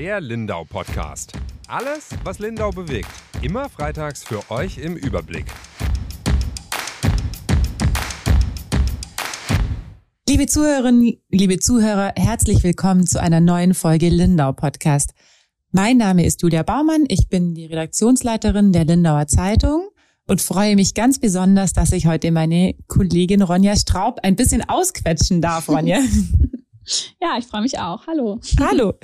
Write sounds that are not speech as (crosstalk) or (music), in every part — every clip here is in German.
Der Lindau Podcast. Alles, was Lindau bewegt. Immer freitags für euch im Überblick. Liebe Zuhörerinnen, liebe Zuhörer, herzlich willkommen zu einer neuen Folge Lindau Podcast. Mein Name ist Julia Baumann, ich bin die Redaktionsleiterin der Lindauer Zeitung und freue mich ganz besonders, dass ich heute meine Kollegin Ronja Straub ein bisschen ausquetschen darf, Ronja. (laughs) Ja, ich freue mich auch. Hallo. Hallo.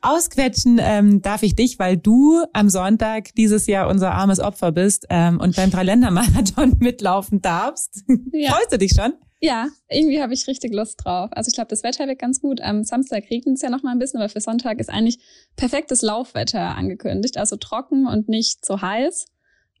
Ausquetschen ähm, darf ich dich, weil du am Sonntag dieses Jahr unser armes Opfer bist ähm, und beim Dreiländermarathon (laughs) mitlaufen darfst. Ja. Freust du dich schon? Ja, irgendwie habe ich richtig Lust drauf. Also ich glaube, das Wetter wird ganz gut. Am Samstag regnet es ja noch mal ein bisschen, aber für Sonntag ist eigentlich perfektes Laufwetter angekündigt. Also trocken und nicht so heiß.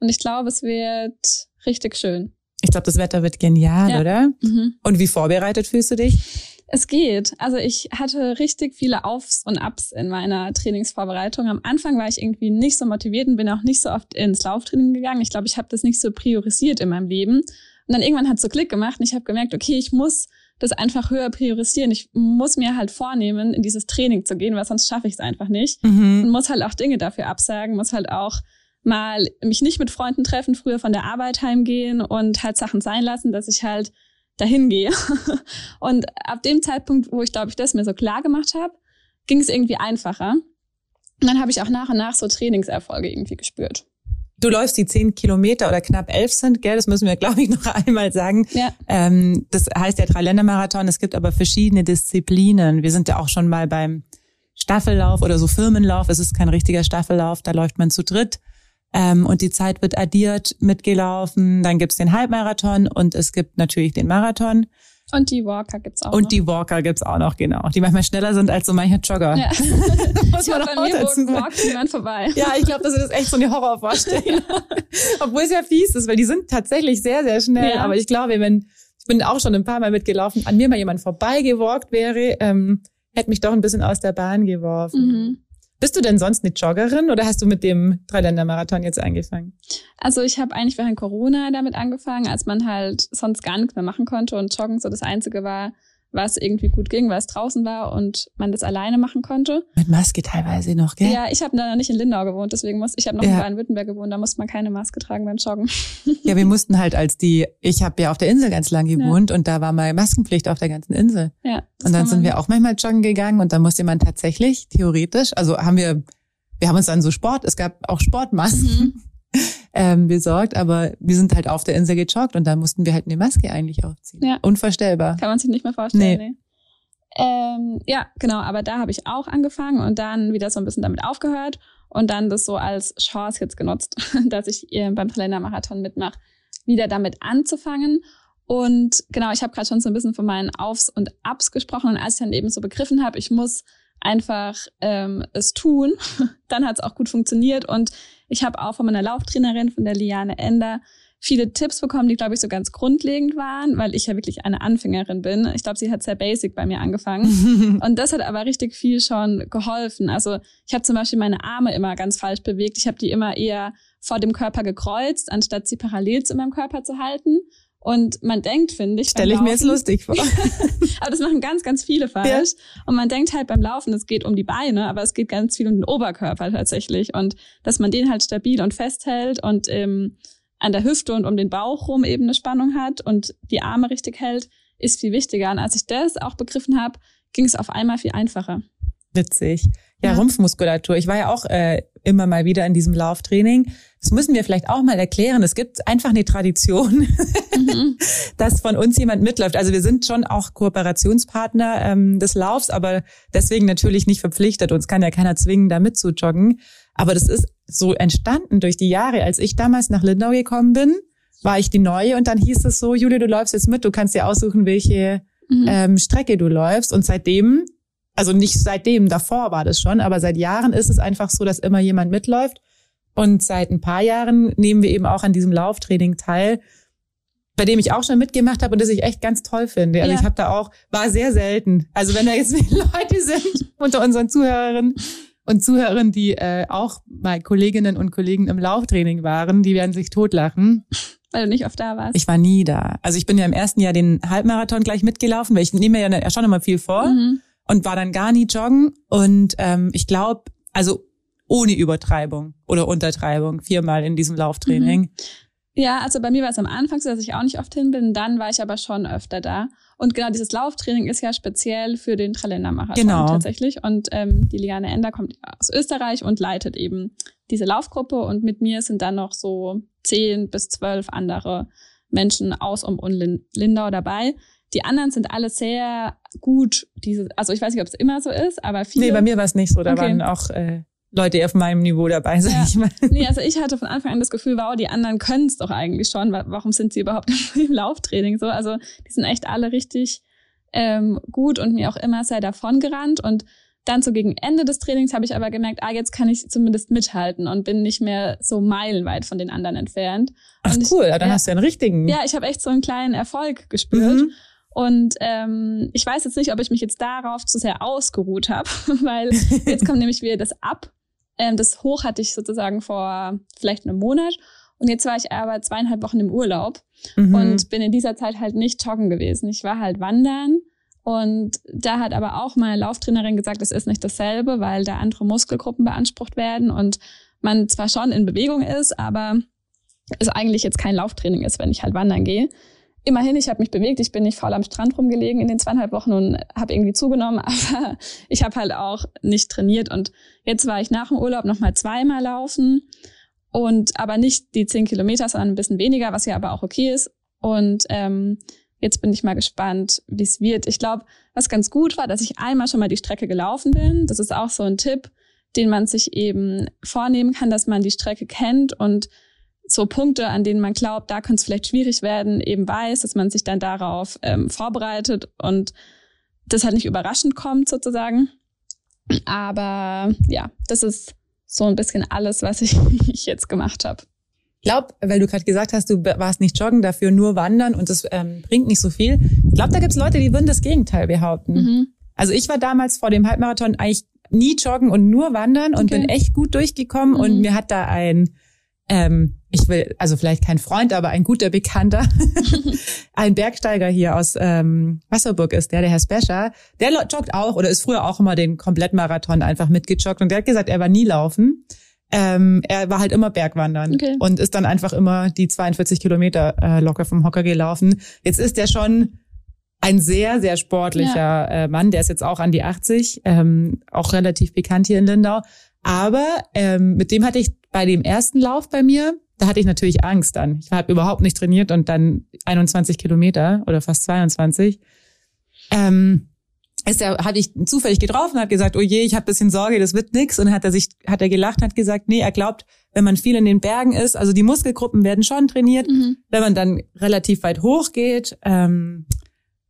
Und ich glaube, es wird richtig schön. Ich glaube, das Wetter wird genial, ja. oder? Mhm. Und wie vorbereitet fühlst du dich? Es geht. Also ich hatte richtig viele Aufs und Ups in meiner Trainingsvorbereitung. Am Anfang war ich irgendwie nicht so motiviert und bin auch nicht so oft ins Lauftraining gegangen. Ich glaube, ich habe das nicht so priorisiert in meinem Leben. Und dann irgendwann hat es so Klick gemacht und ich habe gemerkt, okay, ich muss das einfach höher priorisieren. Ich muss mir halt vornehmen, in dieses Training zu gehen, weil sonst schaffe ich es einfach nicht. Mhm. Und muss halt auch Dinge dafür absagen, muss halt auch mal mich nicht mit Freunden treffen, früher von der Arbeit heimgehen und halt Sachen sein lassen, dass ich halt dahin gehe. (laughs) Und ab dem Zeitpunkt, wo ich glaube ich das mir so klar gemacht habe, ging es irgendwie einfacher. Und dann habe ich auch nach und nach so Trainingserfolge irgendwie gespürt. Du läufst die zehn Kilometer oder knapp elf sind, gell? Das müssen wir, glaube ich, (laughs) noch einmal sagen. Ja. Ähm, das heißt der Dreiländermarathon. Es gibt aber verschiedene Disziplinen. Wir sind ja auch schon mal beim Staffellauf oder so Firmenlauf. Es ist kein richtiger Staffellauf. Da läuft man zu dritt. Ähm, und die Zeit wird addiert, mitgelaufen. Dann gibt's den Halbmarathon und es gibt natürlich den Marathon. Und die Walker gibt's auch Und noch. die Walker gibt's auch noch, genau. Die manchmal schneller sind als so manche Jogger. Ja. (laughs) Muss man auch dazu sagen. walkt niemand vorbei. Ja, ich glaube, das ist echt so eine Horrorvorstellung. (laughs) Obwohl es ja fies ist, weil die sind tatsächlich sehr, sehr schnell. Ja. Aber ich glaube, wenn, ich bin auch schon ein paar Mal mitgelaufen, an mir mal jemand vorbeigewalkt wäre, ähm, hätte mich doch ein bisschen aus der Bahn geworfen. Mhm. Bist du denn sonst eine Joggerin oder hast du mit dem Dreiländermarathon jetzt angefangen? Also ich habe eigentlich während Corona damit angefangen, als man halt sonst gar nichts mehr machen konnte und Joggen so das Einzige war, was irgendwie gut ging, weil es draußen war und man das alleine machen konnte. Mit Maske teilweise noch, gell? Ja, ich habe da nicht in Lindau gewohnt, deswegen muss ich habe noch ja. in Baden-Württemberg gewohnt, da musste man keine Maske tragen beim Joggen. Ja, wir mussten halt als die, ich habe ja auf der Insel ganz lang gewohnt ja. und da war mal Maskenpflicht auf der ganzen Insel. Ja. Und dann sind wir auch manchmal joggen gegangen und da musste man tatsächlich theoretisch, also haben wir, wir haben uns dann so Sport, es gab auch Sportmasken. Mhm (laughs) ähm, besorgt, aber wir sind halt auf der Insel gejoggt und da mussten wir halt eine Maske eigentlich aufziehen. Ja. Unvorstellbar. Kann man sich nicht mehr vorstellen. Nee. nee. Ähm, ja, genau, aber da habe ich auch angefangen und dann wieder so ein bisschen damit aufgehört und dann das so als Chance jetzt genutzt, (laughs) dass ich beim Kalendermarathon mitmache, wieder damit anzufangen. Und genau, ich habe gerade schon so ein bisschen von meinen Aufs und Ups gesprochen und als ich dann eben so begriffen habe, ich muss einfach ähm, es tun, (laughs) dann hat es auch gut funktioniert und ich habe auch von meiner Lauftrainerin, von der Liane Ender, viele Tipps bekommen, die, glaube ich, so ganz grundlegend waren, weil ich ja wirklich eine Anfängerin bin. Ich glaube, sie hat sehr basic bei mir angefangen. (laughs) und das hat aber richtig viel schon geholfen. Also ich habe zum Beispiel meine Arme immer ganz falsch bewegt. Ich habe die immer eher vor dem Körper gekreuzt, anstatt sie parallel zu meinem Körper zu halten. Und man denkt, finde ich. Stelle ich mir jetzt lustig vor. (laughs) aber das machen ganz, ganz viele falsch. Ja. Und man denkt halt beim Laufen, es geht um die Beine, aber es geht ganz viel um den Oberkörper tatsächlich. Und dass man den halt stabil und festhält und ähm, an der Hüfte und um den Bauch rum eben eine Spannung hat und die Arme richtig hält, ist viel wichtiger. Und als ich das auch begriffen habe, ging es auf einmal viel einfacher. Witzig. Ja, ja, Rumpfmuskulatur. Ich war ja auch äh, immer mal wieder in diesem Lauftraining. Das müssen wir vielleicht auch mal erklären. Es gibt einfach eine Tradition, mhm. (laughs) dass von uns jemand mitläuft. Also wir sind schon auch Kooperationspartner ähm, des Laufs, aber deswegen natürlich nicht verpflichtet. Uns kann ja keiner zwingen, da mitzujoggen. Aber das ist so entstanden durch die Jahre. Als ich damals nach Lindau gekommen bin, war ich die Neue und dann hieß es so, Julia, du läufst jetzt mit, du kannst dir aussuchen, welche mhm. ähm, Strecke du läufst. Und seitdem also nicht seitdem, davor war das schon, aber seit Jahren ist es einfach so, dass immer jemand mitläuft. Und seit ein paar Jahren nehmen wir eben auch an diesem Lauftraining teil, bei dem ich auch schon mitgemacht habe und das ich echt ganz toll finde. Also ja. ich habe da auch, war sehr selten. Also wenn da jetzt (laughs) Leute sind unter unseren Zuhörerinnen und Zuhörern, die äh, auch mal Kolleginnen und Kollegen im Lauftraining waren, die werden sich totlachen. Weil du nicht oft da warst. Ich war nie da. Also ich bin ja im ersten Jahr den Halbmarathon gleich mitgelaufen, weil ich nehme mir ja schon immer viel vor. Mhm und war dann gar nie joggen. Und ähm, ich glaube, Also ohne Übertreibung oder Untertreibung, viermal in diesem Lauftraining. Mhm. Ja, also bei mir war es am Anfang so, dass ich auch nicht oft hin bin. Dann war ich aber schon öfter da. Und genau dieses Lauftraining ist ja speziell für den Tralender-Marathon genau. tatsächlich. Und ähm, die Liane Ender kommt aus Österreich und leitet eben diese Laufgruppe. Und mit mir sind dann noch so zehn bis zwölf andere Menschen aus um und Lindau dabei. Die anderen sind alle sehr gut. Diese, also ich weiß nicht, ob es immer so ist, aber viele. Nee, bei mir war es nicht so. Da okay. waren auch äh, Leute auf meinem Niveau dabei, sag ja. ich mal. Nee, also ich hatte von Anfang an das Gefühl, wow, die anderen können es doch eigentlich schon. Warum sind sie überhaupt (laughs) im Lauftraining so? Also die sind echt alle richtig ähm, gut und mir auch immer sehr davon gerannt. Und dann so gegen Ende des Trainings habe ich aber gemerkt, ah, jetzt kann ich zumindest mithalten und bin nicht mehr so meilenweit von den anderen entfernt. Ach und cool, ich, dann ja, hast du einen richtigen. Ja, ich habe echt so einen kleinen Erfolg gespürt. Mhm. Und ähm, ich weiß jetzt nicht, ob ich mich jetzt darauf zu sehr ausgeruht habe, (laughs) weil jetzt kommt nämlich wieder das Ab. Ähm, das Hoch hatte ich sozusagen vor vielleicht einem Monat. Und jetzt war ich aber zweieinhalb Wochen im Urlaub mhm. und bin in dieser Zeit halt nicht joggen gewesen. Ich war halt wandern. Und da hat aber auch meine Lauftrainerin gesagt, es ist nicht dasselbe, weil da andere Muskelgruppen beansprucht werden und man zwar schon in Bewegung ist, aber es eigentlich jetzt kein Lauftraining ist, wenn ich halt wandern gehe immerhin, ich habe mich bewegt, ich bin nicht faul am Strand rumgelegen in den zweieinhalb Wochen und habe irgendwie zugenommen, (laughs) aber ich habe halt auch nicht trainiert und jetzt war ich nach dem Urlaub nochmal zweimal laufen und aber nicht die zehn Kilometer, sondern ein bisschen weniger, was ja aber auch okay ist und ähm, jetzt bin ich mal gespannt, wie es wird. Ich glaube, was ganz gut war, dass ich einmal schon mal die Strecke gelaufen bin. Das ist auch so ein Tipp, den man sich eben vornehmen kann, dass man die Strecke kennt und so Punkte, an denen man glaubt, da könnte es vielleicht schwierig werden, eben weiß, dass man sich dann darauf ähm, vorbereitet und das halt nicht überraschend kommt sozusagen. Aber ja, das ist so ein bisschen alles, was ich, (laughs) ich jetzt gemacht habe. Ich glaube, weil du gerade gesagt hast, du warst nicht joggen, dafür nur wandern und das ähm, bringt nicht so viel. Ich glaube, da gibt's Leute, die würden das Gegenteil behaupten. Mhm. Also ich war damals vor dem Halbmarathon eigentlich nie joggen und nur wandern und okay. bin echt gut durchgekommen mhm. und mir hat da ein ähm, ich will, also vielleicht kein Freund, aber ein guter Bekannter, (laughs) ein Bergsteiger hier aus ähm, Wasserburg ist der, der Herr Spescher, der joggt auch oder ist früher auch immer den Komplettmarathon einfach mitgejoggt und der hat gesagt, er war nie laufen. Ähm, er war halt immer Bergwandern okay. und ist dann einfach immer die 42 Kilometer äh, locker vom Hocker gelaufen. Jetzt ist er schon ein sehr, sehr sportlicher ja. äh, Mann, der ist jetzt auch an die 80, ähm, auch relativ bekannt hier in Lindau. Aber ähm, mit dem hatte ich bei dem ersten Lauf bei mir, da hatte ich natürlich Angst dann. Ich habe überhaupt nicht trainiert und dann 21 Kilometer oder fast 22. Ähm, ist er, hatte ich zufällig getroffen, hat gesagt, oh je, ich habe bisschen Sorge, das wird nix. Und hat er sich, hat er gelacht, hat gesagt, nee, er glaubt, wenn man viel in den Bergen ist, also die Muskelgruppen werden schon trainiert, mhm. wenn man dann relativ weit hoch geht, ähm,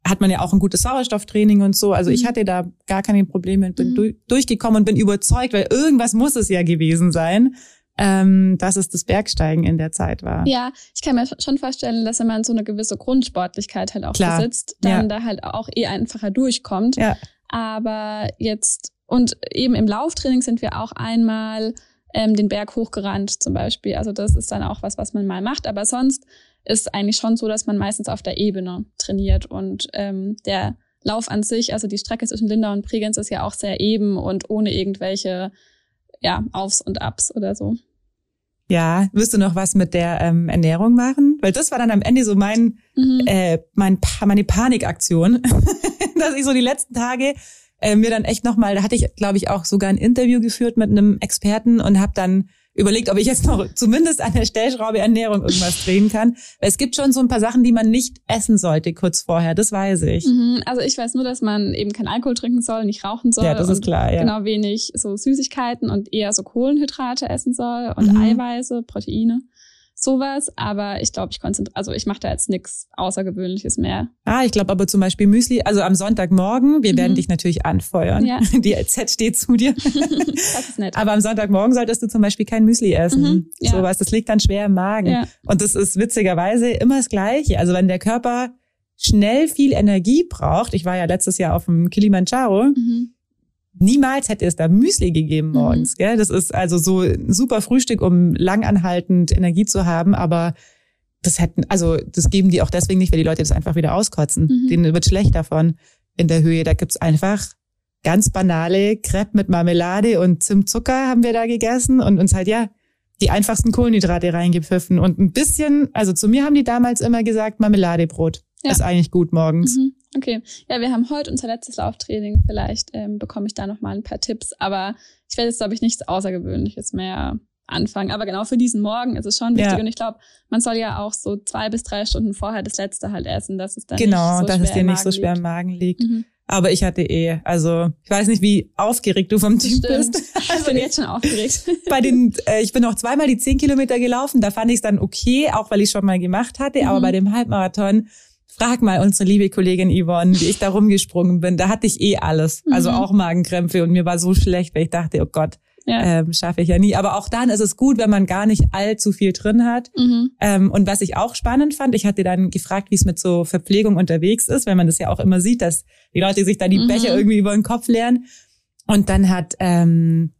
hat man ja auch ein gutes Sauerstofftraining und so. Also mhm. ich hatte da gar keine Probleme und bin mhm. durchgekommen und bin überzeugt, weil irgendwas muss es ja gewesen sein ähm, dass es das Bergsteigen in der Zeit war. Ja, ich kann mir schon vorstellen, dass wenn man so eine gewisse Grundsportlichkeit halt auch Klar. besitzt, dann ja. da halt auch eh einfacher durchkommt. Ja. Aber jetzt, und eben im Lauftraining sind wir auch einmal ähm, den Berg hochgerannt zum Beispiel. Also das ist dann auch was, was man mal macht. Aber sonst ist eigentlich schon so, dass man meistens auf der Ebene trainiert und ähm, der Lauf an sich, also die Strecke zwischen Lindau und Bregenz ist ja auch sehr eben und ohne irgendwelche ja, Aufs und Abs oder so. Ja, wirst du noch was mit der ähm, Ernährung machen? Weil das war dann am Ende so mein, mhm. äh, mein meine Panikaktion, (laughs) dass ich so die letzten Tage äh, mir dann echt nochmal, da hatte ich, glaube ich, auch sogar ein Interview geführt mit einem Experten und habe dann überlegt, ob ich jetzt noch zumindest an der Stellschraube Ernährung irgendwas drehen kann. Weil es gibt schon so ein paar Sachen, die man nicht essen sollte kurz vorher, das weiß ich. Mhm, also ich weiß nur, dass man eben kein Alkohol trinken soll, nicht rauchen soll. Ja, das ist klar, ja. Genau wenig so Süßigkeiten und eher so Kohlenhydrate essen soll und mhm. Eiweiße, Proteine sowas, aber ich glaube, ich konzentriere, also ich mache da jetzt nichts Außergewöhnliches mehr. Ah, ich glaube aber zum Beispiel Müsli, also am Sonntagmorgen, wir mhm. werden dich natürlich anfeuern. Ja. (laughs) Die LZ steht zu dir. (laughs) das ist nett. Aber am Sonntagmorgen solltest du zum Beispiel kein Müsli essen. Mhm. Ja. Sowas, das liegt dann schwer im Magen. Ja. Und das ist witzigerweise immer das Gleiche. Also wenn der Körper schnell viel Energie braucht, ich war ja letztes Jahr auf dem Kilimanjaro, mhm niemals hätte es da Müsli gegeben morgens. Mhm. Gell? Das ist also so ein super Frühstück, um langanhaltend Energie zu haben, aber das hätten, also das geben die auch deswegen nicht, weil die Leute das einfach wieder auskotzen. Mhm. Denen wird schlecht davon in der Höhe. Da gibt's einfach ganz banale Crepe mit Marmelade und Zimtzucker haben wir da gegessen und uns halt ja die einfachsten Kohlenhydrate reingepfiffen und ein bisschen, also zu mir haben die damals immer gesagt, Marmeladebrot ja. ist eigentlich gut morgens. Mhm. Okay, ja, wir haben heute unser letztes Lauftraining. Vielleicht ähm, bekomme ich da noch mal ein paar Tipps, aber ich werde jetzt glaube ich nichts Außergewöhnliches mehr anfangen. Aber genau für diesen Morgen ist es schon wichtig. Ja. Und ich glaube, man soll ja auch so zwei bis drei Stunden vorher das letzte halt essen, dass es dann genau, nicht so dass es dir nicht so schwer im Magen liegt. Mhm. Aber ich hatte eh, also ich weiß nicht, wie aufgeregt du vom Typ bist. Also (laughs) ich bin jetzt schon aufgeregt. (laughs) Bei den, äh, ich bin auch zweimal die zehn Kilometer gelaufen. Da fand ich es dann okay, auch weil ich schon mal gemacht hatte. Mhm. Aber bei dem Halbmarathon, frag mal unsere liebe Kollegin Yvonne, wie ich da rumgesprungen bin. Da hatte ich eh alles, also mhm. auch Magenkrämpfe und mir war so schlecht, weil ich dachte, oh Gott, ja. ähm, schaffe ich ja nie. Aber auch dann ist es gut, wenn man gar nicht allzu viel drin hat. Mhm. Ähm, und was ich auch spannend fand, ich hatte dann gefragt, wie es mit so Verpflegung unterwegs ist, weil man das ja auch immer sieht, dass die Leute sich da die mhm. Becher irgendwie über den Kopf leeren. Und dann hat, ähm,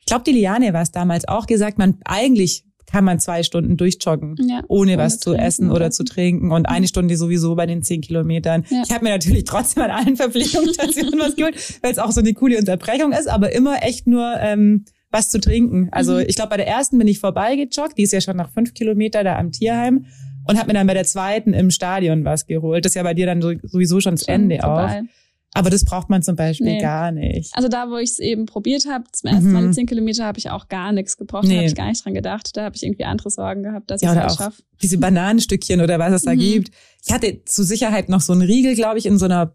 ich glaube, die Liane war es damals auch gesagt, man eigentlich kann man zwei Stunden durchjoggen, ja, ohne, was zu essen oder, oder zu trinken und eine Stunde sowieso bei den zehn Kilometern. Ja. Ich habe mir natürlich trotzdem an allen Verpflegungsstationen was geholt, weil es auch so eine coole Unterbrechung ist, aber immer echt nur ähm, was zu trinken. Also mhm. ich glaube, bei der ersten bin ich vorbeigejoggt, die ist ja schon nach fünf Kilometer da am Tierheim und habe mir dann bei der zweiten im Stadion was geholt. Das ist ja bei dir dann sowieso schon das Ende vorbei. auch. Aber das braucht man zum Beispiel nee. gar nicht. Also da, wo ich es eben probiert habe, zum ersten Mal die mhm. zehn Kilometer, habe ich auch gar nichts gebraucht. Nee. Da habe ich gar nicht dran gedacht. Da habe ich irgendwie andere Sorgen gehabt, dass ja, ich es schaffe. Diese Bananenstückchen oder was es da mhm. gibt. Ich hatte zur Sicherheit noch so einen Riegel, glaube ich, in so einer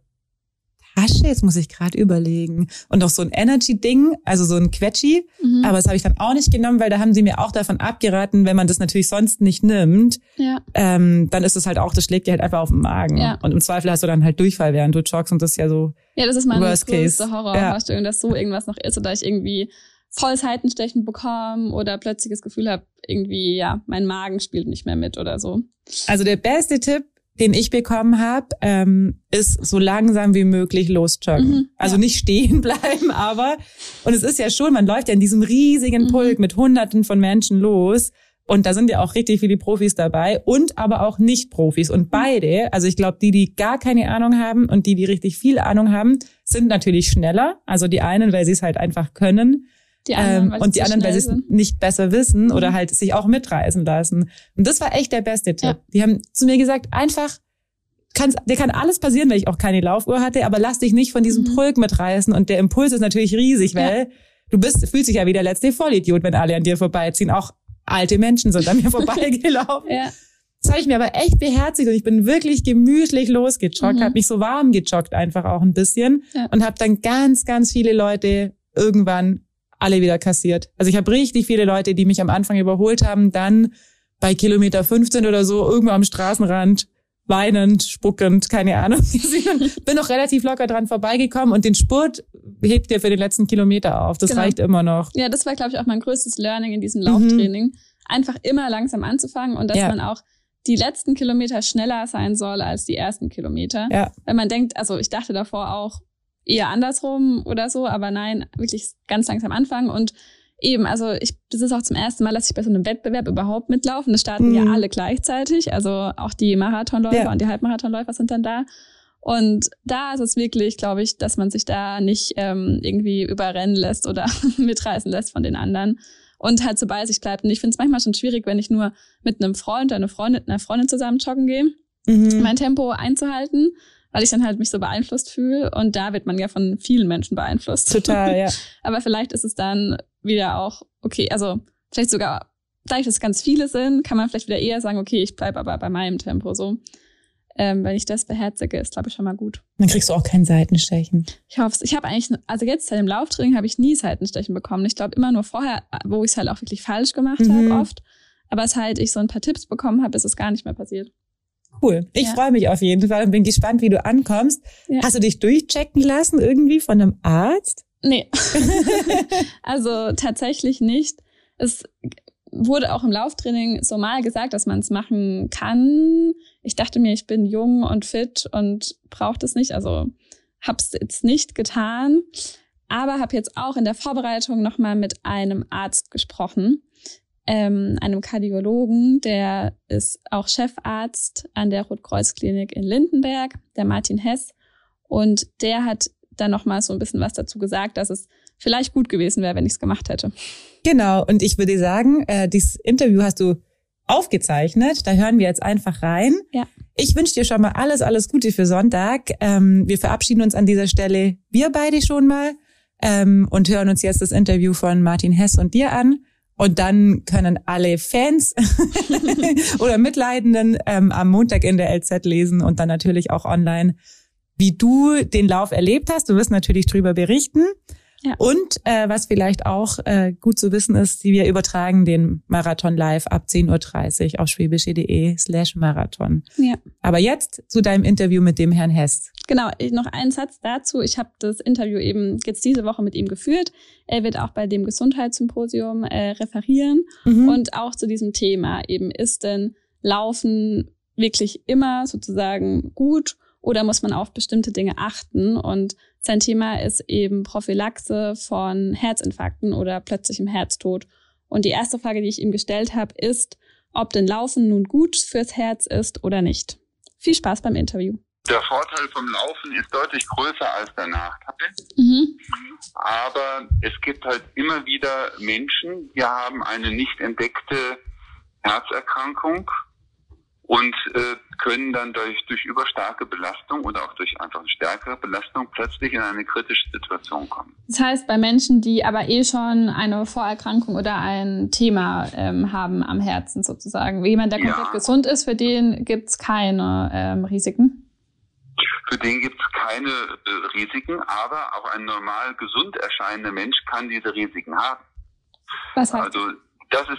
Tasche, jetzt muss ich gerade überlegen. Und noch so ein Energy-Ding, also so ein Quetschi. Mhm. Aber das habe ich dann auch nicht genommen, weil da haben sie mir auch davon abgeraten, wenn man das natürlich sonst nicht nimmt, ja. ähm, dann ist es halt auch, das schlägt dir halt einfach auf den Magen. Ja. Und im Zweifel hast du dann halt Durchfall, während du joggst und das ist ja so Ja, das ist meine Worst größte Case. Horrorvorstellung, ja. dass so irgendwas noch ist oder ich irgendwie voll Seitenstechen bekomme oder plötzlich das Gefühl habe, irgendwie, ja, mein Magen spielt nicht mehr mit oder so. Also der beste Tipp den ich bekommen habe, ähm, ist so langsam wie möglich losjoggen. Mhm, also ja. nicht stehen (laughs) bleiben, aber und es ist ja schon, man läuft ja in diesem riesigen mhm. Pulk mit Hunderten von Menschen los. Und da sind ja auch richtig viele Profis dabei und aber auch Nicht-Profis. Und mhm. beide, also ich glaube, die, die gar keine Ahnung haben und die, die richtig viel Ahnung haben, sind natürlich schneller. Also die einen, weil sie es halt einfach können. Die anderen, ähm, und die anderen, weil sie es nicht besser wissen mhm. oder halt sich auch mitreißen lassen. Und das war echt der beste Tipp. Ja. Die haben zu mir gesagt, einfach, kann's, dir kann alles passieren, weil ich auch keine Laufuhr hatte, aber lass dich nicht von diesem mhm. Pulk mitreißen. Und der Impuls ist natürlich riesig, weil ja. du bist, fühlst dich ja wie der letzte Vollidiot, wenn alle an dir vorbeiziehen. Auch alte Menschen sind an mir (laughs) vorbeigelaufen. ja. Das habe ich mir aber echt beherzigt und ich bin wirklich gemütlich losgejoggt, mhm. habe mich so warm gejoggt einfach auch ein bisschen ja. und habe dann ganz, ganz viele Leute irgendwann alle wieder kassiert. Also ich habe richtig viele Leute, die mich am Anfang überholt haben, dann bei Kilometer 15 oder so irgendwo am Straßenrand weinend, spuckend, keine Ahnung. (laughs) Bin noch relativ locker dran vorbeigekommen und den Spurt hebt dir für den letzten Kilometer auf. Das genau. reicht immer noch. Ja, das war, glaube ich, auch mein größtes Learning in diesem Lauftraining. Mhm. Einfach immer langsam anzufangen und dass ja. man auch die letzten Kilometer schneller sein soll als die ersten Kilometer. Ja. Wenn man denkt, also ich dachte davor auch, eher andersrum oder so, aber nein, wirklich ganz langsam anfangen und eben, also ich, das ist auch zum ersten Mal, dass ich bei so einem Wettbewerb überhaupt mitlaufen. Das starten mhm. ja alle gleichzeitig, also auch die Marathonläufer ja. und die Halbmarathonläufer sind dann da. Und da ist es wirklich, glaube ich, dass man sich da nicht ähm, irgendwie überrennen lässt oder (laughs) mitreißen lässt von den anderen und halt so bei sich bleibt. Und ich finde es manchmal schon schwierig, wenn ich nur mit einem Freund oder einer Freundin, einer Freundin zusammen joggen gehe, mhm. mein Tempo einzuhalten weil ich dann halt mich so beeinflusst fühle. Und da wird man ja von vielen Menschen beeinflusst. Total, ja. (laughs) Aber vielleicht ist es dann wieder auch, okay, also vielleicht sogar, dadurch, dass es ganz viele sind, kann man vielleicht wieder eher sagen, okay, ich bleibe aber bei meinem Tempo so. Ähm, wenn ich das beherzige, ist, glaube ich, schon mal gut. Dann kriegst du auch kein Seitenstechen. Ich hoffe es. Ich habe eigentlich, also jetzt seit dem Lauftraining habe ich nie Seitenstechen bekommen. Ich glaube immer nur vorher, wo ich es halt auch wirklich falsch gemacht mhm. habe, oft. Aber seit ich so ein paar Tipps bekommen habe, ist es gar nicht mehr passiert. Cool. Ich ja. freue mich auf jeden Fall und bin gespannt, wie du ankommst. Ja. Hast du dich durchchecken lassen irgendwie von einem Arzt? Nee. (laughs) also tatsächlich nicht. Es wurde auch im Lauftraining so mal gesagt, dass man es machen kann. Ich dachte mir, ich bin jung und fit und brauche das nicht. Also hab's jetzt nicht getan. Aber habe jetzt auch in der Vorbereitung nochmal mit einem Arzt gesprochen ähm, einem Kardiologen, der ist auch Chefarzt an der Rotkreuzklinik in Lindenberg, der Martin Hess. Und der hat dann nochmal so ein bisschen was dazu gesagt, dass es vielleicht gut gewesen wäre, wenn ich es gemacht hätte. Genau, und ich würde sagen, äh, dieses Interview hast du aufgezeichnet. Da hören wir jetzt einfach rein. Ja. Ich wünsche dir schon mal alles, alles Gute für Sonntag. Ähm, wir verabschieden uns an dieser Stelle, wir beide schon mal, ähm, und hören uns jetzt das Interview von Martin Hess und dir an. Und dann können alle Fans (laughs) oder Mitleidenden ähm, am Montag in der LZ lesen und dann natürlich auch online, wie du den Lauf erlebt hast. Du wirst natürlich drüber berichten. Ja. Und äh, was vielleicht auch äh, gut zu wissen ist, wir übertragen den Marathon live ab 10.30 Uhr auf schwäbische.de slash Marathon. Ja. Aber jetzt zu deinem Interview mit dem Herrn Hess. Genau, noch einen Satz dazu. Ich habe das Interview eben jetzt diese Woche mit ihm geführt. Er wird auch bei dem Gesundheitssymposium äh, referieren mhm. und auch zu diesem Thema eben, ist denn Laufen wirklich immer sozusagen gut oder muss man auf bestimmte Dinge achten? Und sein Thema ist eben Prophylaxe von Herzinfarkten oder plötzlichem Herztod. Und die erste Frage, die ich ihm gestellt habe, ist, ob denn Laufen nun gut fürs Herz ist oder nicht. Viel Spaß beim Interview. Der Vorteil vom Laufen ist deutlich größer als der Nachteil. Mhm. Aber es gibt halt immer wieder Menschen, die haben eine nicht entdeckte Herzerkrankung und äh, können dann durch, durch überstarke Belastung oder auch durch einfach stärkere Belastung plötzlich in eine kritische Situation kommen. Das heißt, bei Menschen, die aber eh schon eine Vorerkrankung oder ein Thema ähm, haben am Herzen sozusagen, jemand, der komplett ja. gesund ist, für den gibt's keine ähm, Risiken? Für den gibt's keine äh, Risiken, aber auch ein normal gesund erscheinender Mensch kann diese Risiken haben. Was heißt also, das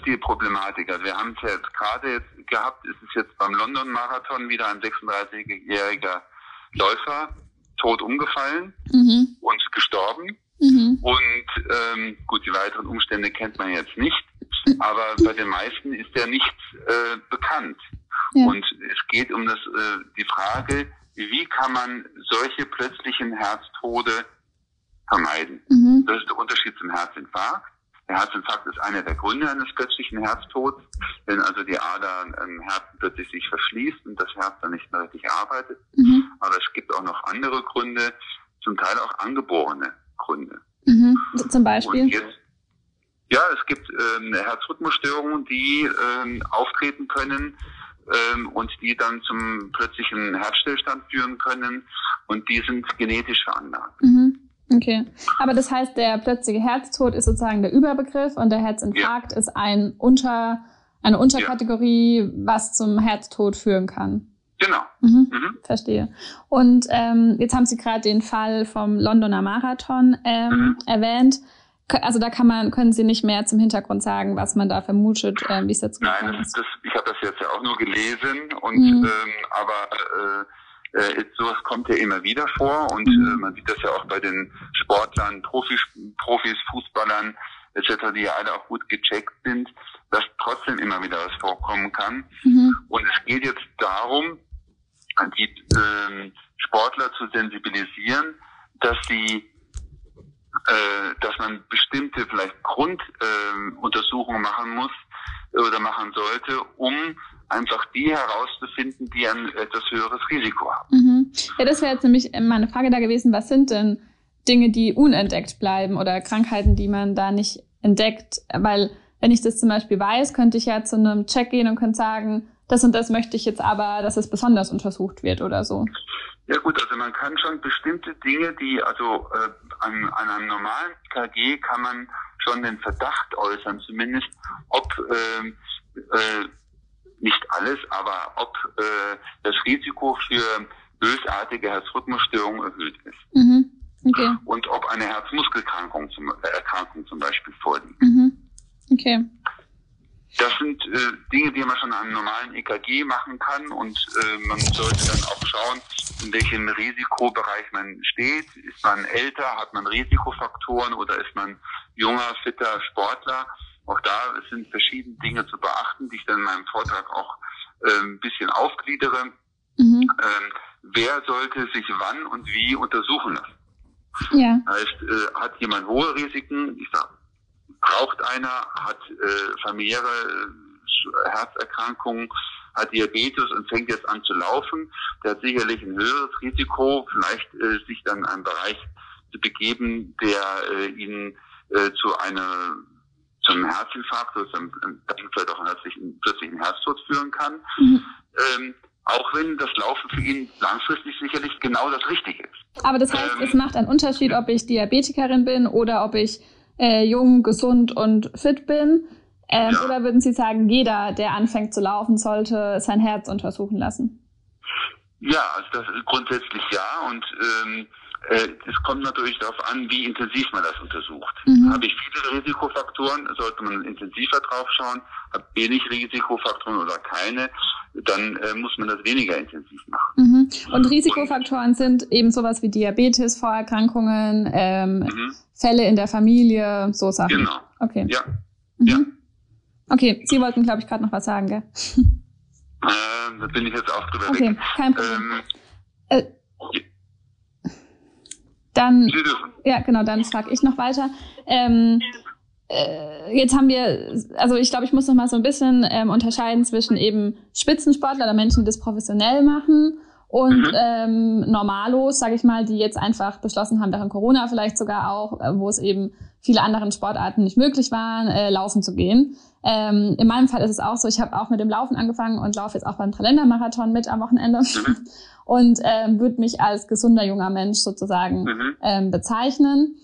ist die Problematik. Also wir haben es jetzt gerade jetzt gehabt, ist es jetzt beim London Marathon wieder ein 36-jähriger Läufer tot umgefallen mhm. und gestorben. Mhm. Und ähm, gut, die weiteren Umstände kennt man jetzt nicht, aber bei den meisten ist ja nichts äh, bekannt. Ja. Und es geht um das, äh, die Frage, wie kann man solche plötzlichen Herztode vermeiden? Mhm. Das ist der Unterschied zum Herzinfarkt. Der Herzinfarkt ist einer der Gründe eines plötzlichen Herztods, wenn also die Ader im Herzen plötzlich sich verschließt und das Herz dann nicht mehr richtig arbeitet. Mhm. Aber es gibt auch noch andere Gründe, zum Teil auch angeborene Gründe. Mhm. Zum Beispiel? Jetzt, ja, es gibt ähm, Herzrhythmusstörungen, die ähm, auftreten können ähm, und die dann zum plötzlichen Herzstillstand führen können und die sind genetisch veranlagt. Mhm. Okay. Aber das heißt, der plötzliche Herztod ist sozusagen der Überbegriff und der Herzinfarkt ja. ist ein Unter, eine Unterkategorie, ja. was zum Herztod führen kann. Genau. Mhm. Mhm. Verstehe. Und ähm, jetzt haben Sie gerade den Fall vom Londoner Marathon ähm, mhm. erwähnt. Also da kann man, können Sie nicht mehr zum Hintergrund sagen, was man da vermutet, äh, wie es jetzt Nein, das, ist. Das, ich habe das jetzt ja auch nur gelesen und mhm. ähm, aber äh, äh, sowas kommt ja immer wieder vor und mhm. äh, man sieht das ja auch bei den Sportlern, Profis, Profis Fußballern etc., die ja alle auch gut gecheckt sind, dass trotzdem immer wieder was vorkommen kann. Mhm. Und es geht jetzt darum, die äh, Sportler zu sensibilisieren, dass sie äh, dass man bestimmte vielleicht Grunduntersuchungen äh, machen muss oder machen sollte, um einfach die herauszufinden, die ein etwas höheres Risiko haben. Mhm. Ja, das wäre jetzt nämlich meine Frage da gewesen, was sind denn Dinge, die unentdeckt bleiben oder Krankheiten, die man da nicht entdeckt? Weil wenn ich das zum Beispiel weiß, könnte ich ja zu einem Check gehen und könnte sagen, das und das möchte ich jetzt aber, dass es besonders untersucht wird oder so. Ja gut, also man kann schon bestimmte Dinge, die also äh, an, an einem normalen KG kann man schon den Verdacht äußern, zumindest ob äh, äh, nicht alles, aber ob äh, das Risiko für bösartige Herzrhythmusstörungen erhöht ist. Mhm. Okay. Und ob eine Herzmuskelkrankung zum, äh, Erkrankung zum Beispiel vorliegt. Mhm. Okay. Das sind äh, Dinge, die man schon an einem normalen EKG machen kann und äh, man sollte dann auch schauen, in welchem Risikobereich man steht. Ist man älter, hat man Risikofaktoren oder ist man junger, fitter Sportler? Auch da sind verschiedene Dinge zu beachten, die ich dann in meinem Vortrag auch äh, ein bisschen aufgliedere. Mhm. Ähm, wer sollte sich wann und wie untersuchen lassen? Ja. Heißt, äh, hat jemand hohe Risiken? Ich sag, raucht einer, hat äh, familiäre äh, Herzerkrankungen, hat Diabetes und fängt jetzt an zu laufen, der hat sicherlich ein höheres Risiko, vielleicht äh, sich dann in einen Bereich zu begeben, der äh, ihn äh, zu einer zum Herzinfarkt oder zum, vielleicht auch einen plötzlichen Herztod führen kann. Mhm. Ähm, auch wenn das Laufen für ihn langfristig sicherlich genau das Richtige ist. Aber das heißt, ähm, es macht einen Unterschied, ob ich Diabetikerin bin oder ob ich äh, jung, gesund und fit bin. Ähm, ja. Oder würden Sie sagen, jeder, der anfängt zu laufen, sollte sein Herz untersuchen lassen? Ja, also das ist grundsätzlich ja. Und ähm, äh, es kommt natürlich darauf an, wie intensiv man das untersucht. Mhm. Habe ich viele Risikofaktoren, sollte man intensiver drauf schauen. Habe wenig Risikofaktoren oder keine, dann äh, muss man das weniger intensiv machen. Mhm. Und Risikofaktoren Und, sind eben sowas wie Diabetes, Vorerkrankungen, ähm, mhm. Fälle in der Familie, so Sachen. Genau. Okay. Ja. Mhm. ja. Okay, Sie wollten, glaube ich, gerade noch was sagen, gell? Äh, da bin ich jetzt auch drüber okay, weg. kein Problem. Ähm, äh, dann, ja, genau, dann frage ich noch weiter. Ähm, äh, jetzt haben wir, also ich glaube, ich muss noch mal so ein bisschen ähm, unterscheiden zwischen eben Spitzensportler oder Menschen, die das professionell machen und mhm. ähm, Normalos, sage ich mal, die jetzt einfach beschlossen haben, während Corona vielleicht sogar auch, äh, wo es eben viele anderen Sportarten nicht möglich waren, äh, laufen zu gehen. Ähm, in meinem Fall ist es auch so, ich habe auch mit dem Laufen angefangen und laufe jetzt auch beim Tralender-Marathon mit am Wochenende. Mhm. (laughs) und ähm, würde mich als gesunder junger Mensch sozusagen mhm. ähm, bezeichnen.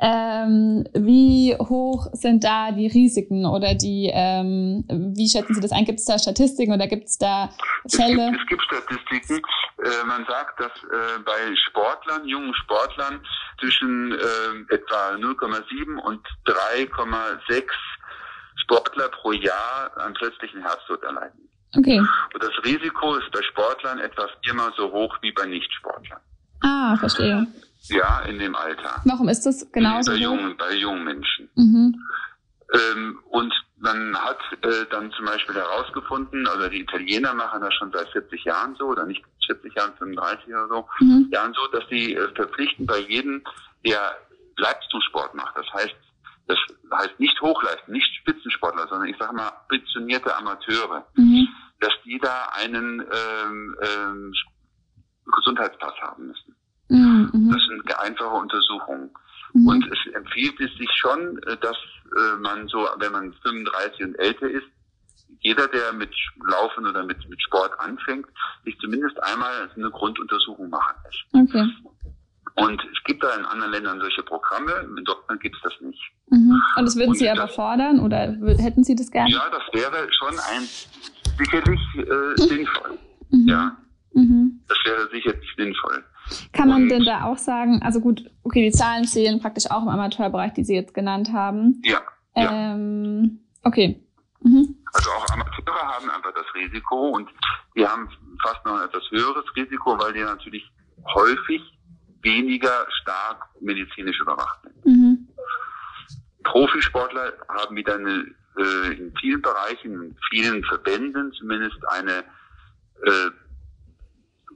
Ähm, wie hoch sind da die Risiken oder die, ähm, wie schätzen Sie das ein? Gibt es da Statistiken oder gibt es da Fälle? Es gibt, es gibt Statistiken. Äh, man sagt, dass äh, bei Sportlern, jungen Sportlern zwischen äh, etwa 0,7 und 3,6 Sportler pro Jahr an plötzlichen Herztod erleiden. Okay. Und das Risiko ist bei Sportlern etwa viermal so hoch wie bei Nichtsportlern. Ah, verstehe. Ja, in dem Alter. Warum ist das genauso? Bei jungen, bei jungen Menschen. Mhm. Ähm, und man hat äh, dann zum Beispiel herausgefunden, also die Italiener machen das schon seit 40 Jahren so, oder nicht 40 Jahren, 35 oder so, mhm. Jahren so, dass sie äh, verpflichten bei jedem, der Leistungssport macht. Das heißt, das heißt nicht Hochleisten, nicht Spitzensportler, sondern ich sage mal ambitionierte Amateure. Mhm dass die da einen ähm, ähm, Gesundheitspass haben müssen. Mhm. Das sind einfache Untersuchungen. Mhm. Und es empfiehlt es sich schon, äh, dass äh, man so, wenn man 35 und älter ist, jeder, der mit Laufen oder mit, mit Sport anfängt, sich zumindest einmal eine Grunduntersuchung machen lässt. Okay. Und es gibt da in anderen Ländern solche Programme, in Deutschland gibt es das nicht. Mhm. Und das würden und Sie aber fordern oder hätten Sie das gerne? Ja, das wäre schon ein sicherlich äh, sinnvoll. Mhm. Ja. Mhm. Das wäre sicherlich sinnvoll. Kann man Und, denn da auch sagen, also gut, okay, die Zahlen zählen praktisch auch im Amateurbereich, die Sie jetzt genannt haben. Ja. Ähm, ja. Okay. Mhm. Also auch Amateure haben einfach das Risiko und die haben fast noch ein etwas höheres Risiko, weil die natürlich häufig weniger stark medizinisch überwacht sind. Mhm. Profisportler haben wieder eine äh, in vielen Bereichen, in vielen Verbänden zumindest eine äh,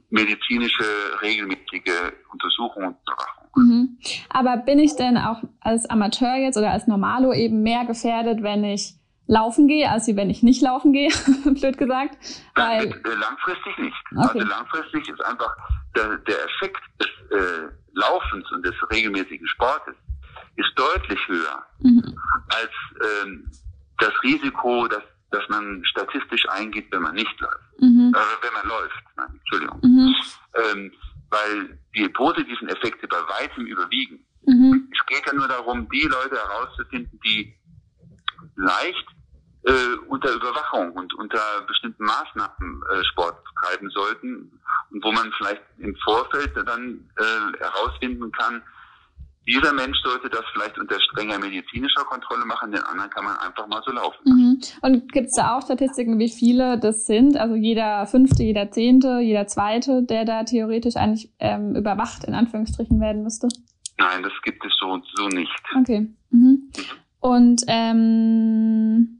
medizinische regelmäßige Untersuchung und Überwachung. Mhm. Aber bin ich denn auch als Amateur jetzt oder als Normalo eben mehr gefährdet, wenn ich laufen gehe, als wenn ich nicht laufen gehe, (laughs) blöd gesagt? Weil äh, langfristig nicht. Okay. Also langfristig ist einfach der, der Effekt des äh, Laufens und des regelmäßigen Sportes ist deutlich höher mhm. als ähm, das Risiko, dass, dass man statistisch eingeht, wenn man nicht läuft. Mhm. Äh, wenn man läuft, nein, Entschuldigung. Mhm. Ähm, weil die positiven Effekte bei weitem überwiegen. Mhm. Es geht ja nur darum, die Leute herauszufinden, die leicht äh, unter Überwachung und unter bestimmten Maßnahmen äh, Sport treiben sollten wo man vielleicht im Vorfeld dann äh, herausfinden kann, dieser Mensch sollte das vielleicht unter strenger medizinischer Kontrolle machen, den anderen kann man einfach mal so laufen. Mhm. Und gibt es da auch Statistiken, wie viele das sind? Also jeder fünfte, jeder zehnte, jeder zweite, der da theoretisch eigentlich ähm, überwacht, in Anführungsstrichen werden müsste? Nein, das gibt es so, so nicht. Okay. Mhm. Und ähm,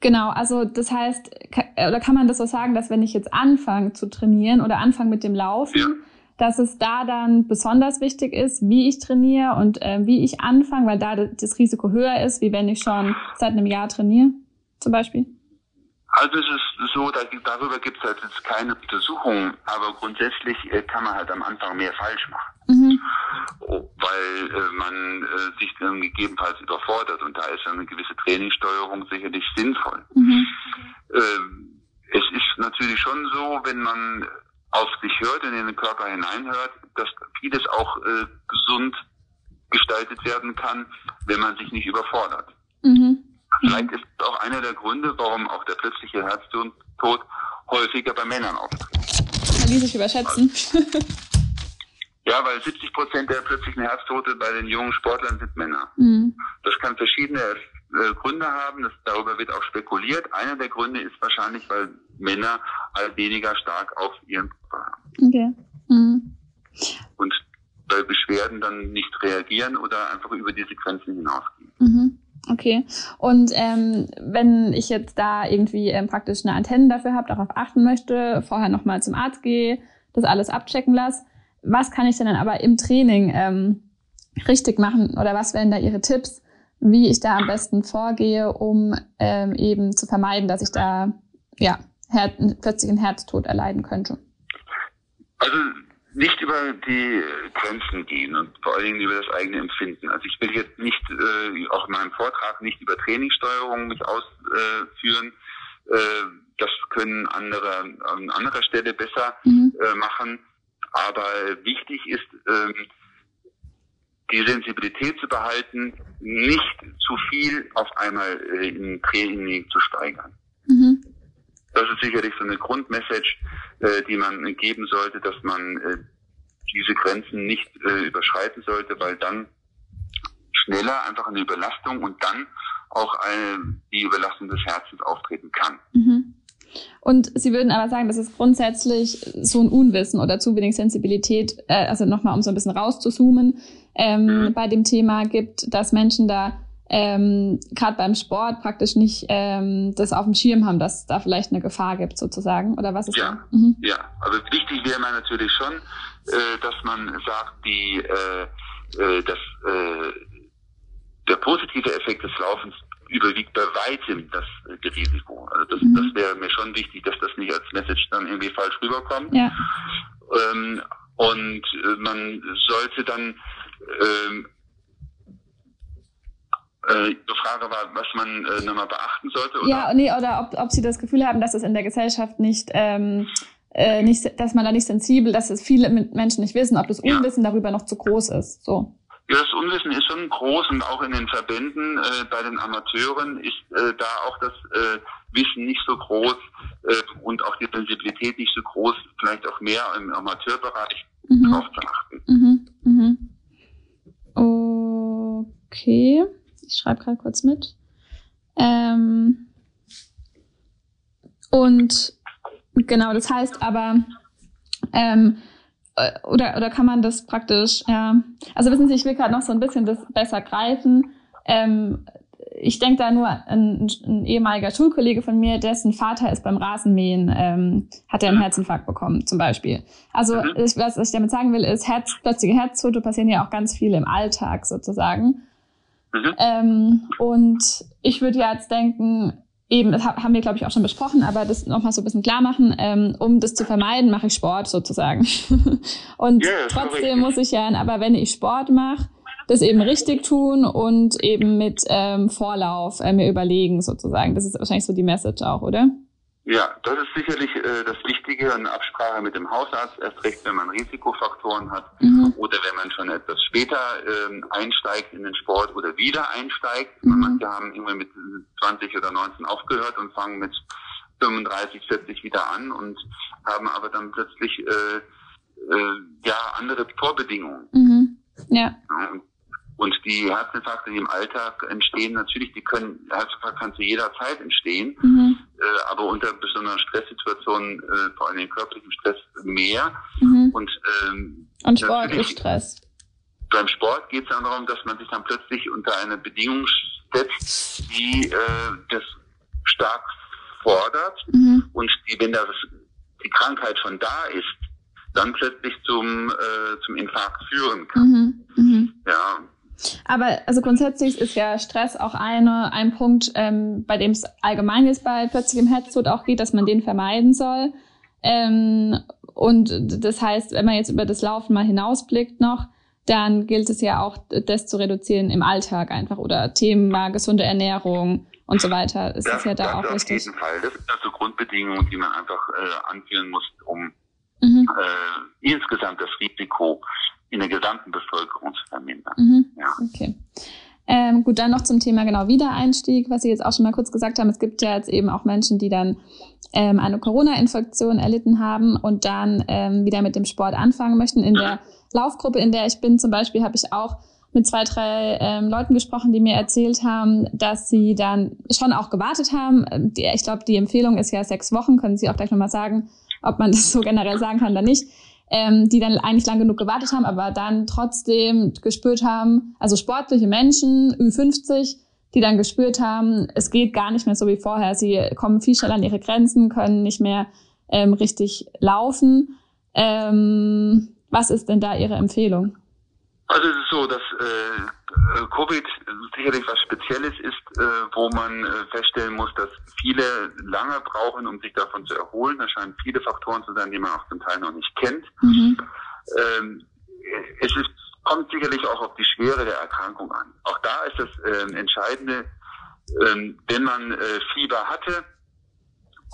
genau, also das heißt, oder kann man das so sagen, dass wenn ich jetzt anfange zu trainieren oder anfange mit dem Laufen, ja dass es da dann besonders wichtig ist, wie ich trainiere und äh, wie ich anfange, weil da das Risiko höher ist, wie wenn ich schon seit einem Jahr trainiere, zum Beispiel? Also es ist so, da, darüber gibt es halt jetzt keine Untersuchungen, aber grundsätzlich äh, kann man halt am Anfang mehr falsch machen. Mhm. Oh, weil äh, man äh, sich dann gegebenenfalls überfordert und da ist eine gewisse Trainingssteuerung sicherlich sinnvoll. Mhm. Ähm, es ist natürlich schon so, wenn man auf sich hört und in den Körper hineinhört, dass vieles auch äh, gesund gestaltet werden kann, wenn man sich nicht überfordert. Mhm. Vielleicht ist es auch einer der Gründe, warum auch der plötzliche Herztod häufiger bei Männern auftritt. Kann die sich überschätzen? Ja, weil 70 Prozent der plötzlichen Herztote bei den jungen Sportlern sind Männer. Mhm. Das kann verschiedene äh, Gründe haben, das, darüber wird auch spekuliert. Einer der Gründe ist wahrscheinlich, weil Männer halt weniger stark auf ihren Körper haben. Okay. Mhm. Und bei Beschwerden dann nicht reagieren oder einfach über diese Grenzen hinausgehen. Mhm. Okay. Und ähm, wenn ich jetzt da irgendwie ähm, praktisch eine Antenne dafür habe, darauf achten möchte, vorher nochmal zum Arzt gehe, das alles abchecken lasse, was kann ich denn dann aber im Training ähm, richtig machen oder was wären da Ihre Tipps, wie ich da am besten vorgehe, um ähm, eben zu vermeiden, dass ich da ja Her plötzlich einen Herztod erleiden könnte? Also nicht über die Grenzen gehen und vor allen Dingen über das eigene Empfinden. Also ich will jetzt nicht, äh, auch in meinem Vortrag, nicht über Trainingssteuerung mich ausführen. Äh, das können andere an anderer Stelle besser mhm. äh, machen. Aber wichtig ist, äh, die Sensibilität zu behalten, nicht zu viel auf einmal äh, in Training zu steigern. Mhm. Das ist sicherlich so eine Grundmessage, äh, die man geben sollte, dass man äh, diese Grenzen nicht äh, überschreiten sollte, weil dann schneller einfach eine Überlastung und dann auch eine, die Überlastung des Herzens auftreten kann. Mhm. Und Sie würden aber sagen, dass es grundsätzlich so ein Unwissen oder zu wenig Sensibilität, äh, also nochmal um so ein bisschen rauszuzoomen, ähm, mhm. bei dem Thema gibt, dass Menschen da ähm, gerade beim Sport praktisch nicht ähm, das auf dem Schirm haben, dass da vielleicht eine Gefahr gibt sozusagen oder was ist ja, da? Mhm. Ja, also wichtig wäre mir natürlich schon, äh, dass man sagt, die, äh, äh, dass äh, der positive Effekt des Laufens überwiegt bei weitem das äh, Risiko. Also das, mhm. das wäre mir schon wichtig, dass das nicht als Message dann irgendwie falsch rüberkommt. Ja. Ähm, und äh, man sollte dann ähm, äh, die Frage war, was man äh, nochmal beachten sollte? Oder? Ja, nee, oder ob, ob Sie das Gefühl haben, dass es in der Gesellschaft nicht, ähm, äh, nicht, dass man da nicht sensibel, dass es viele Menschen nicht wissen, ob das Unwissen ja. darüber noch zu groß ist. So. Ja, das Unwissen ist schon groß und auch in den Verbänden äh, bei den Amateuren ist äh, da auch das äh, Wissen nicht so groß äh, und auch die Sensibilität nicht so groß, vielleicht auch mehr im Amateurbereich mhm. drauf zu achten. Mhm. Mhm. Okay. Ich schreibe gerade kurz mit. Ähm, und genau, das heißt aber, ähm, äh, oder, oder kann man das praktisch, ja, also wissen Sie, ich will gerade noch so ein bisschen das besser greifen. Ähm, ich denke da nur an ein ehemaliger Schulkollege von mir, dessen Vater ist beim Rasenmähen, ähm, hat er einen Herzinfarkt bekommen, zum Beispiel. Also mhm. ich, was ich damit sagen will, ist, Herz, plötzliche Herztote passieren ja auch ganz viele im Alltag sozusagen. Mhm. Ähm, und ich würde jetzt denken, eben, das haben wir, glaube ich, auch schon besprochen, aber das nochmal so ein bisschen klar machen, ähm, um das zu vermeiden, mache ich Sport sozusagen. (laughs) und yeah, trotzdem muss ich ja, aber wenn ich Sport mache, das eben richtig tun und eben mit ähm, Vorlauf äh, mir überlegen sozusagen. Das ist wahrscheinlich so die Message auch, oder? Ja, das ist sicherlich äh, das Wichtige, eine Absprache mit dem Hausarzt, erst recht, wenn man Risikofaktoren hat mhm. oder wenn man schon etwas später äh, einsteigt in den Sport oder wieder einsteigt. Mhm. Manche haben immer mit 20 oder 19 aufgehört und fangen mit 35, 40 wieder an und haben aber dann plötzlich äh, äh, ja andere Vorbedingungen. Mhm. Ja. ja und die Herzinfarkte, die im Alltag entstehen, natürlich, die können, Herzinfarkt kann zu jeder Zeit entstehen, mhm. Äh, aber unter besonderen Stresssituationen, äh, vor allem körperlichem Stress, mehr. Mhm. Und, ähm, und Sport ist Stress. Beim Sport geht es dann darum, dass man sich dann plötzlich unter eine Bedingung setzt, die äh, das stark fordert mhm. und die, wenn das, die Krankheit schon da ist, dann plötzlich zum, äh, zum Infarkt führen kann. Mhm. Mhm. Ja, Aber also grundsätzlich ist ja Stress auch eine, ein Punkt, ähm, bei dem es allgemein jetzt bei plötzlichem Herztod auch geht, dass man den vermeiden soll. Ähm, und das heißt, wenn man jetzt über das Laufen mal hinausblickt noch, dann gilt es ja auch, das zu reduzieren im Alltag einfach oder Thema gesunde Ernährung und so weiter. Ist das, das ja da auch wichtig. Auf jeden Fall. Das sind also Grundbedingungen, die man einfach äh, anführen muss, um mhm. äh, insgesamt das Risiko in der gesamten Bevölkerung zu vermindern. Mhm. Ja. Okay. Ähm, gut, dann noch zum Thema genau Wiedereinstieg, was Sie jetzt auch schon mal kurz gesagt haben. Es gibt ja jetzt eben auch Menschen, die dann ähm, eine Corona-Infektion erlitten haben und dann ähm, wieder mit dem Sport anfangen möchten. In der Laufgruppe, in der ich bin zum Beispiel, habe ich auch mit zwei, drei ähm, Leuten gesprochen, die mir erzählt haben, dass sie dann schon auch gewartet haben. Ähm, die, ich glaube, die Empfehlung ist ja sechs Wochen. Können Sie auch gleich nochmal sagen, ob man das so generell sagen kann oder nicht ähm, die dann eigentlich lang genug gewartet haben, aber dann trotzdem gespürt haben, also sportliche Menschen, Ü50, die dann gespürt haben, es geht gar nicht mehr so wie vorher. Sie kommen viel schneller an ihre Grenzen, können nicht mehr ähm, richtig laufen. Ähm, was ist denn da Ihre Empfehlung? Also es ist so, dass äh, Covid sicherlich was Spezielles ist, äh, wo man äh, feststellen muss, dass viele lange brauchen, um sich davon zu erholen. Da scheinen viele Faktoren zu sein, die man auch zum Teil noch nicht kennt. Mhm. Ähm, es ist, kommt sicherlich auch auf die Schwere der Erkrankung an. Auch da ist das äh, Entscheidende, ähm, wenn man äh, Fieber hatte,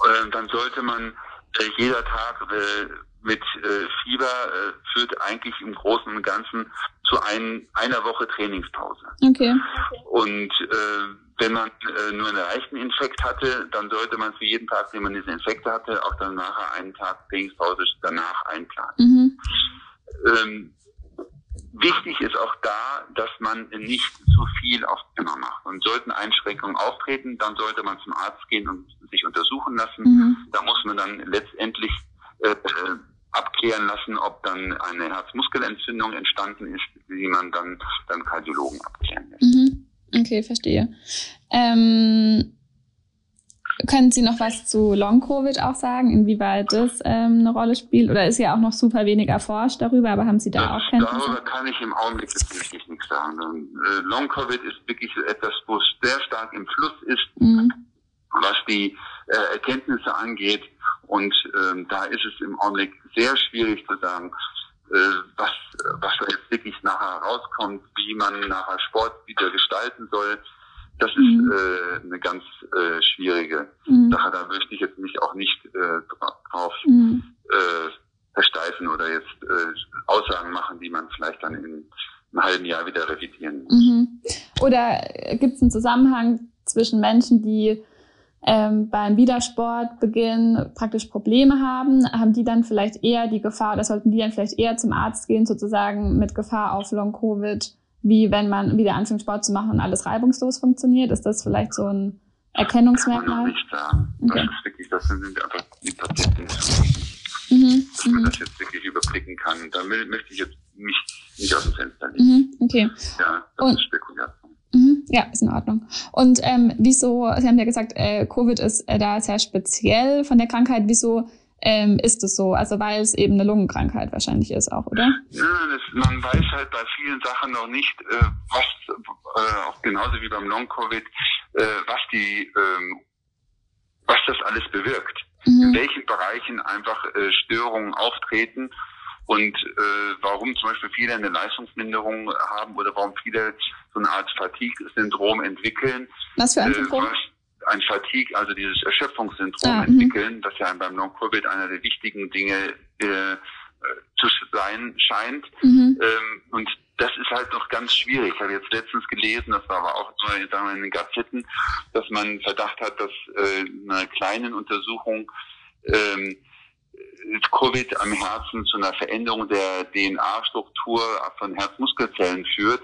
äh, dann sollte man äh, jeder Tag äh, mit äh, Fieber äh, führt eigentlich im Großen und Ganzen zu ein, einer Woche Trainingspause. Okay. Und äh, wenn man äh, nur einen leichten Infekt hatte, dann sollte man für jeden Tag, den man diesen Infekt hatte, auch dann nachher einen Tag Trainingspause danach einplanen. Mhm. Ähm, wichtig ist auch da, dass man nicht zu viel auf Zimmer macht. Und sollten Einschränkungen auftreten, dann sollte man zum Arzt gehen und sich untersuchen lassen. Mhm. Da muss man dann letztendlich äh, äh abklären lassen, ob dann eine Herzmuskelentzündung entstanden ist, die man dann beim Kardiologen abklären lässt. Mhm. Okay, verstehe. Ähm, können Sie noch was zu Long-Covid auch sagen, inwieweit das ähm, eine Rolle spielt? Oder ist ja auch noch super wenig erforscht darüber, aber haben Sie da das, auch Kenntnisse? Darüber kann ich im Augenblick wirklich nichts sagen. Äh, Long-Covid ist wirklich etwas, wo es sehr stark im Fluss ist, mhm. was die äh, Erkenntnisse angeht. Und ähm, da ist es im Augenblick sehr schwierig zu sagen, äh, was, was da jetzt wirklich nachher rauskommt, wie man nachher Sport wieder gestalten soll. Das ist mhm. äh, eine ganz äh, schwierige mhm. Sache. Da möchte ich jetzt mich auch nicht äh, drauf mhm. äh, versteifen oder jetzt äh, Aussagen machen, die man vielleicht dann in einem halben Jahr wieder revidieren muss. Mhm. Oder gibt es einen Zusammenhang zwischen Menschen, die ähm, beim Wiedersportbeginn praktisch Probleme haben, haben die dann vielleicht eher die Gefahr oder sollten die dann vielleicht eher zum Arzt gehen, sozusagen mit Gefahr auf Long-Covid, wie wenn man wieder anfängt Sport zu machen und alles reibungslos funktioniert? Ist das vielleicht so ein Erkennungsmerkmal? Kann man nicht sagen. Okay. Das ist wirklich, das sind einfach die Patienten, mhm. dass man mhm. das jetzt wirklich überblicken kann. Da möchte ich jetzt mich nicht aus dem Fenster legen. Mhm. Okay. Ja, das und, ist Spekulation. Mhm, ja, ist in Ordnung. Und ähm, wieso, Sie haben ja gesagt, äh, Covid ist äh, da sehr speziell von der Krankheit. Wieso ähm, ist es so? Also weil es eben eine Lungenkrankheit wahrscheinlich ist auch, oder? Ja, das, man weiß halt bei vielen Sachen noch nicht, äh, was, äh, auch genauso wie beim Long-Covid, äh, was die, ähm, was das alles bewirkt. Mhm. In welchen Bereichen einfach äh, Störungen auftreten und äh, warum zum Beispiel viele eine Leistungsminderung haben oder warum viele so eine Art Fatigue-Syndrom entwickeln. Was für ein äh, Syndrom? Äh, ein Fatigue, also dieses Erschöpfungssyndrom ah, mhm. entwickeln, das ja beim Long-Covid einer der wichtigen Dinge äh, zu sein scheint. Mhm. Ähm, und das ist halt noch ganz schwierig. Ich habe jetzt letztens gelesen, das war aber auch nur sagen wir, in den Gazetten, dass man Verdacht hat, dass äh, in einer kleinen Untersuchung ähm, Covid am Herzen zu einer Veränderung der DNA-Struktur von Herzmuskelzellen führt.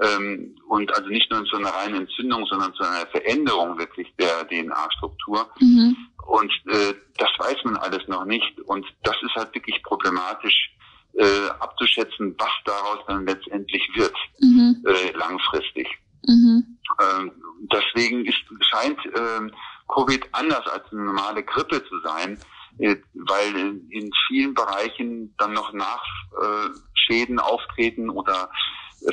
Ähm, und also nicht nur zu einer reinen Entzündung, sondern zu einer Veränderung wirklich der DNA-Struktur. Mhm. Und äh, das weiß man alles noch nicht. Und das ist halt wirklich problematisch äh, abzuschätzen, was daraus dann letztendlich wird, mhm. äh, langfristig. Mhm. Ähm, deswegen ist, scheint äh, Covid anders als eine normale Grippe zu sein, weil in vielen Bereichen dann noch Nachschäden auftreten oder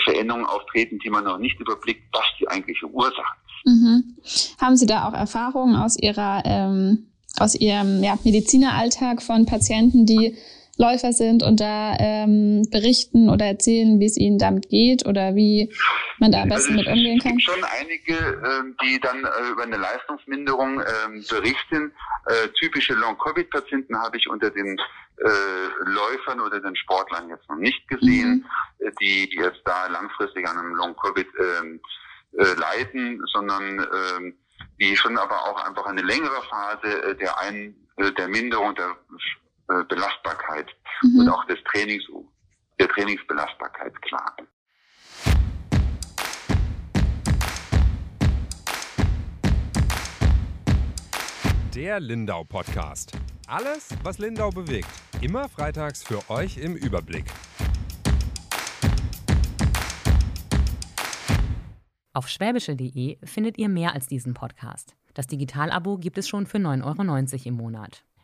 Veränderungen auftreten, die man noch nicht überblickt, was die eigentliche Ursache ist. Mhm. Haben Sie da auch Erfahrungen aus Ihrer ähm, aus Ihrem ja, Medizineralltag von Patienten, die Läufer sind und da ähm, berichten oder erzählen, wie es ihnen damit geht oder wie man da am besten also, mit umgehen kann? Es gibt schon einige, äh, die dann äh, über eine Leistungsminderung äh, berichten. Äh, typische Long-Covid-Patienten habe ich unter den äh, Läufern oder den Sportlern jetzt noch nicht gesehen, mhm. Äh, die jetzt da langfristig an einem Long-Covid ähm, äh, leiden, sondern äh, die schon aber auch einfach eine längere Phase äh, der, Ein äh, der Minderung der äh, Belastbarkeit mhm. und auch des Trainings, der Trainingsbelastbarkeit klagen. Der Lindau Podcast. Alles, was Lindau bewegt. Immer freitags für euch im Überblick. Auf schwäbische.de findet ihr mehr als diesen Podcast. Das Digitalabo gibt es schon für 9,90 Euro im Monat.